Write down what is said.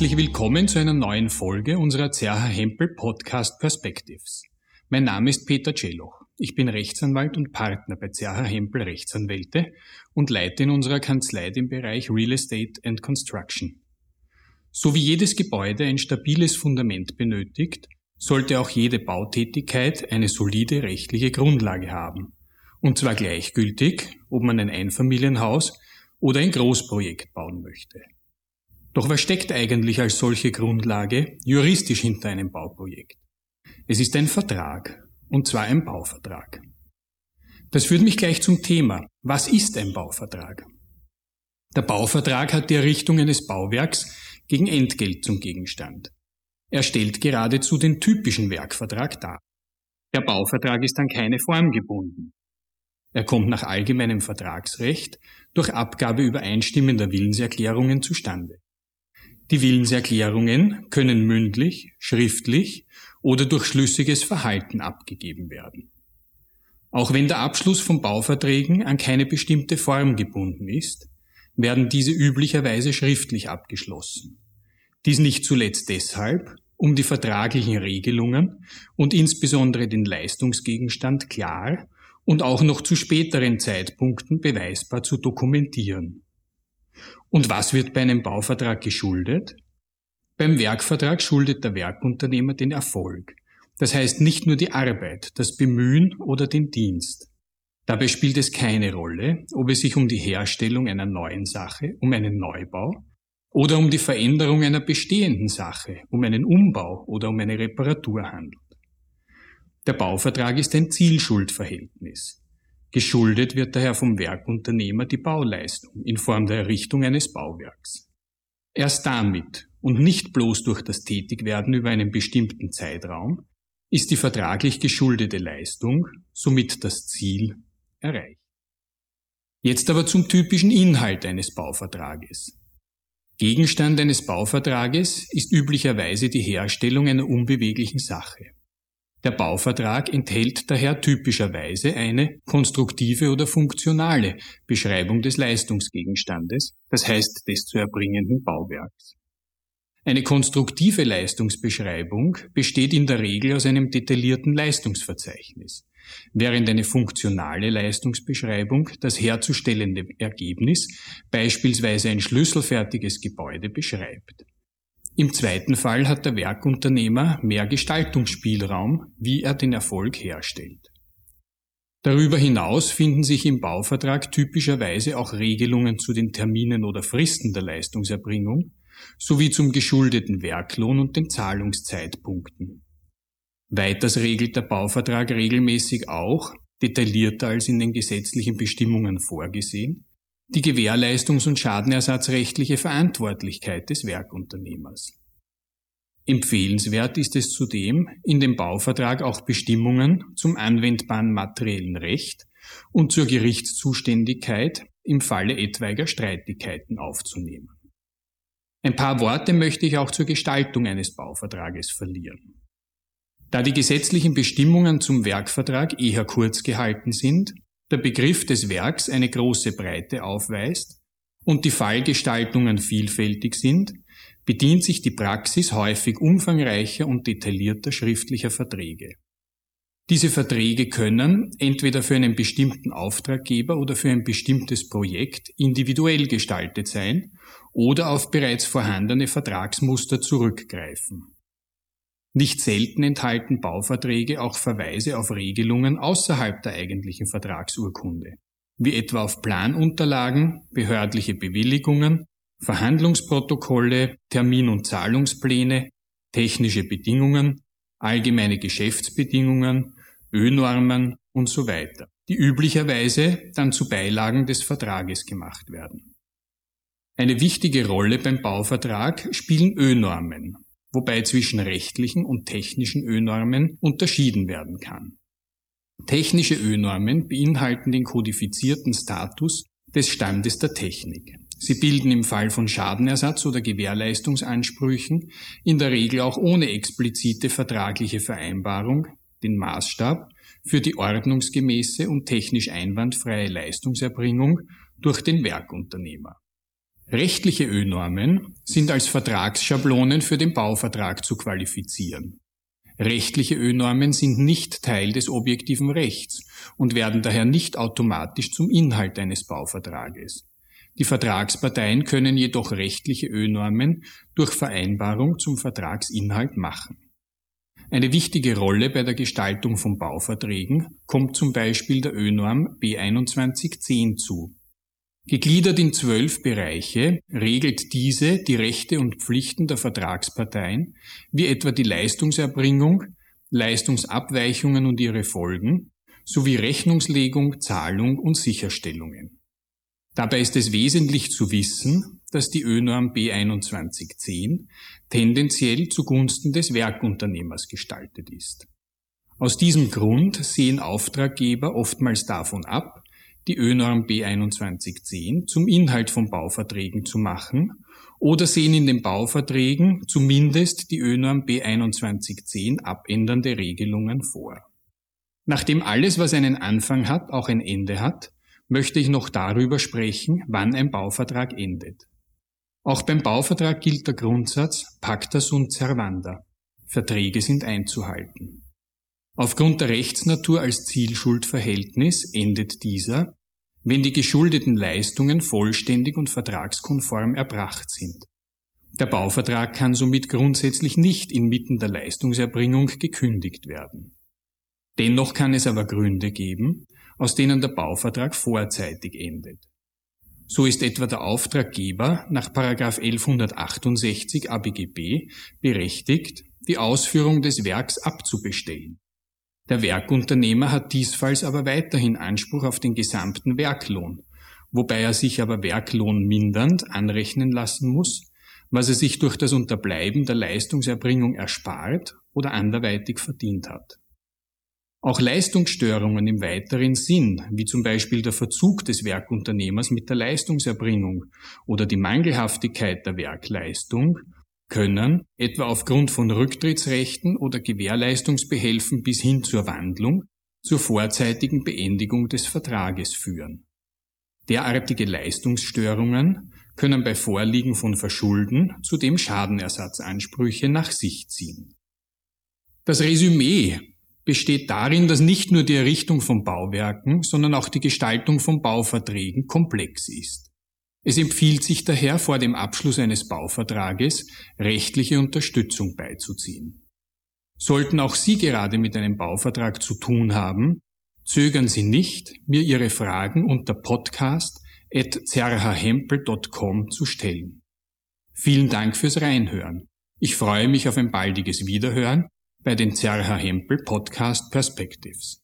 Herzlich willkommen zu einer neuen Folge unserer Zerha Hempel Podcast Perspectives. Mein Name ist Peter Celoch. Ich bin Rechtsanwalt und Partner bei Zerha Hempel Rechtsanwälte und leite in unserer Kanzlei den Bereich Real Estate and Construction. So wie jedes Gebäude ein stabiles Fundament benötigt, sollte auch jede Bautätigkeit eine solide rechtliche Grundlage haben. Und zwar gleichgültig, ob man ein Einfamilienhaus oder ein Großprojekt bauen möchte. Doch was steckt eigentlich als solche Grundlage juristisch hinter einem Bauprojekt? Es ist ein Vertrag, und zwar ein Bauvertrag. Das führt mich gleich zum Thema. Was ist ein Bauvertrag? Der Bauvertrag hat die Errichtung eines Bauwerks gegen Entgelt zum Gegenstand. Er stellt geradezu den typischen Werkvertrag dar. Der Bauvertrag ist an keine Form gebunden. Er kommt nach allgemeinem Vertragsrecht durch Abgabe übereinstimmender Willenserklärungen zustande. Die Willenserklärungen können mündlich, schriftlich oder durch schlüssiges Verhalten abgegeben werden. Auch wenn der Abschluss von Bauverträgen an keine bestimmte Form gebunden ist, werden diese üblicherweise schriftlich abgeschlossen. Dies nicht zuletzt deshalb, um die vertraglichen Regelungen und insbesondere den Leistungsgegenstand klar und auch noch zu späteren Zeitpunkten beweisbar zu dokumentieren. Und was wird bei einem Bauvertrag geschuldet? Beim Werkvertrag schuldet der Werkunternehmer den Erfolg. Das heißt nicht nur die Arbeit, das Bemühen oder den Dienst. Dabei spielt es keine Rolle, ob es sich um die Herstellung einer neuen Sache, um einen Neubau oder um die Veränderung einer bestehenden Sache, um einen Umbau oder um eine Reparatur handelt. Der Bauvertrag ist ein Zielschuldverhältnis. Geschuldet wird daher vom Werkunternehmer die Bauleistung in Form der Errichtung eines Bauwerks. Erst damit und nicht bloß durch das Tätigwerden über einen bestimmten Zeitraum ist die vertraglich geschuldete Leistung, somit das Ziel, erreicht. Jetzt aber zum typischen Inhalt eines Bauvertrages. Gegenstand eines Bauvertrages ist üblicherweise die Herstellung einer unbeweglichen Sache. Der Bauvertrag enthält daher typischerweise eine konstruktive oder funktionale Beschreibung des Leistungsgegenstandes, das heißt des zu erbringenden Bauwerks. Eine konstruktive Leistungsbeschreibung besteht in der Regel aus einem detaillierten Leistungsverzeichnis, während eine funktionale Leistungsbeschreibung das herzustellende Ergebnis, beispielsweise ein schlüsselfertiges Gebäude, beschreibt. Im zweiten Fall hat der Werkunternehmer mehr Gestaltungsspielraum, wie er den Erfolg herstellt. Darüber hinaus finden sich im Bauvertrag typischerweise auch Regelungen zu den Terminen oder Fristen der Leistungserbringung sowie zum geschuldeten Werklohn und den Zahlungszeitpunkten. Weiters regelt der Bauvertrag regelmäßig auch, detaillierter als in den gesetzlichen Bestimmungen vorgesehen, die Gewährleistungs- und schadenersatzrechtliche Verantwortlichkeit des Werkunternehmers. Empfehlenswert ist es zudem, in dem Bauvertrag auch Bestimmungen zum anwendbaren materiellen Recht und zur Gerichtszuständigkeit im Falle etwaiger Streitigkeiten aufzunehmen. Ein paar Worte möchte ich auch zur Gestaltung eines Bauvertrages verlieren. Da die gesetzlichen Bestimmungen zum Werkvertrag eher kurz gehalten sind, der Begriff des Werks eine große Breite aufweist und die Fallgestaltungen vielfältig sind, bedient sich die Praxis häufig umfangreicher und detaillierter schriftlicher Verträge. Diese Verträge können entweder für einen bestimmten Auftraggeber oder für ein bestimmtes Projekt individuell gestaltet sein oder auf bereits vorhandene Vertragsmuster zurückgreifen. Nicht selten enthalten Bauverträge auch Verweise auf Regelungen außerhalb der eigentlichen Vertragsurkunde, wie etwa auf Planunterlagen, behördliche Bewilligungen, Verhandlungsprotokolle, Termin- und Zahlungspläne, technische Bedingungen, allgemeine Geschäftsbedingungen, Ö-Normen und so weiter, die üblicherweise dann zu Beilagen des Vertrages gemacht werden. Eine wichtige Rolle beim Bauvertrag spielen Ö-Normen, wobei zwischen rechtlichen und technischen Ö-Normen unterschieden werden kann. Technische Ö-Normen beinhalten den kodifizierten Status des Standes der Technik. Sie bilden im Fall von Schadenersatz oder Gewährleistungsansprüchen in der Regel auch ohne explizite vertragliche Vereinbarung den Maßstab für die ordnungsgemäße und technisch einwandfreie Leistungserbringung durch den Werkunternehmer. Rechtliche Ö-Normen sind als Vertragsschablonen für den Bauvertrag zu qualifizieren. Rechtliche Ö-Normen sind nicht Teil des objektiven Rechts und werden daher nicht automatisch zum Inhalt eines Bauvertrages. Die Vertragsparteien können jedoch rechtliche Ö-Normen durch Vereinbarung zum Vertragsinhalt machen. Eine wichtige Rolle bei der Gestaltung von Bauverträgen kommt zum Beispiel der Ö-Norm B2110 zu. Gegliedert in zwölf Bereiche regelt diese die Rechte und Pflichten der Vertragsparteien, wie etwa die Leistungserbringung, Leistungsabweichungen und ihre Folgen, sowie Rechnungslegung, Zahlung und Sicherstellungen. Dabei ist es wesentlich zu wissen, dass die ÖNorm B2110 tendenziell zugunsten des Werkunternehmers gestaltet ist. Aus diesem Grund sehen Auftraggeber oftmals davon ab, die ÖNorm B2110 zum Inhalt von Bauverträgen zu machen oder sehen in den Bauverträgen zumindest die ÖNorm B2110 abändernde Regelungen vor. Nachdem alles, was einen Anfang hat, auch ein Ende hat, möchte ich noch darüber sprechen, wann ein Bauvertrag endet. Auch beim Bauvertrag gilt der Grundsatz Pacta sunt servanda. Verträge sind einzuhalten. Aufgrund der Rechtsnatur als Zielschuldverhältnis endet dieser, wenn die geschuldeten Leistungen vollständig und vertragskonform erbracht sind. Der Bauvertrag kann somit grundsätzlich nicht inmitten der Leistungserbringung gekündigt werden. Dennoch kann es aber Gründe geben, aus denen der Bauvertrag vorzeitig endet. So ist etwa der Auftraggeber nach 1168 ABGB berechtigt, die Ausführung des Werks abzubestellen. Der Werkunternehmer hat diesfalls aber weiterhin Anspruch auf den gesamten Werklohn, wobei er sich aber Werklohn mindernd anrechnen lassen muss, was er sich durch das Unterbleiben der Leistungserbringung erspart oder anderweitig verdient hat. Auch Leistungsstörungen im weiteren Sinn, wie zum Beispiel der Verzug des Werkunternehmers mit der Leistungserbringung oder die Mangelhaftigkeit der Werkleistung, können, etwa aufgrund von Rücktrittsrechten oder Gewährleistungsbehelfen bis hin zur Wandlung, zur vorzeitigen Beendigung des Vertrages führen. Derartige Leistungsstörungen können bei Vorliegen von Verschulden zudem Schadenersatzansprüche nach sich ziehen. Das Resümee besteht darin, dass nicht nur die Errichtung von Bauwerken, sondern auch die Gestaltung von Bauverträgen komplex ist. Es empfiehlt sich daher vor dem Abschluss eines Bauvertrages rechtliche Unterstützung beizuziehen. Sollten auch Sie gerade mit einem Bauvertrag zu tun haben, zögern Sie nicht, mir Ihre Fragen unter podcast.zerhahempel.com zu stellen. Vielen Dank fürs Reinhören. Ich freue mich auf ein baldiges Wiederhören bei den Zerha Hempel Podcast Perspectives.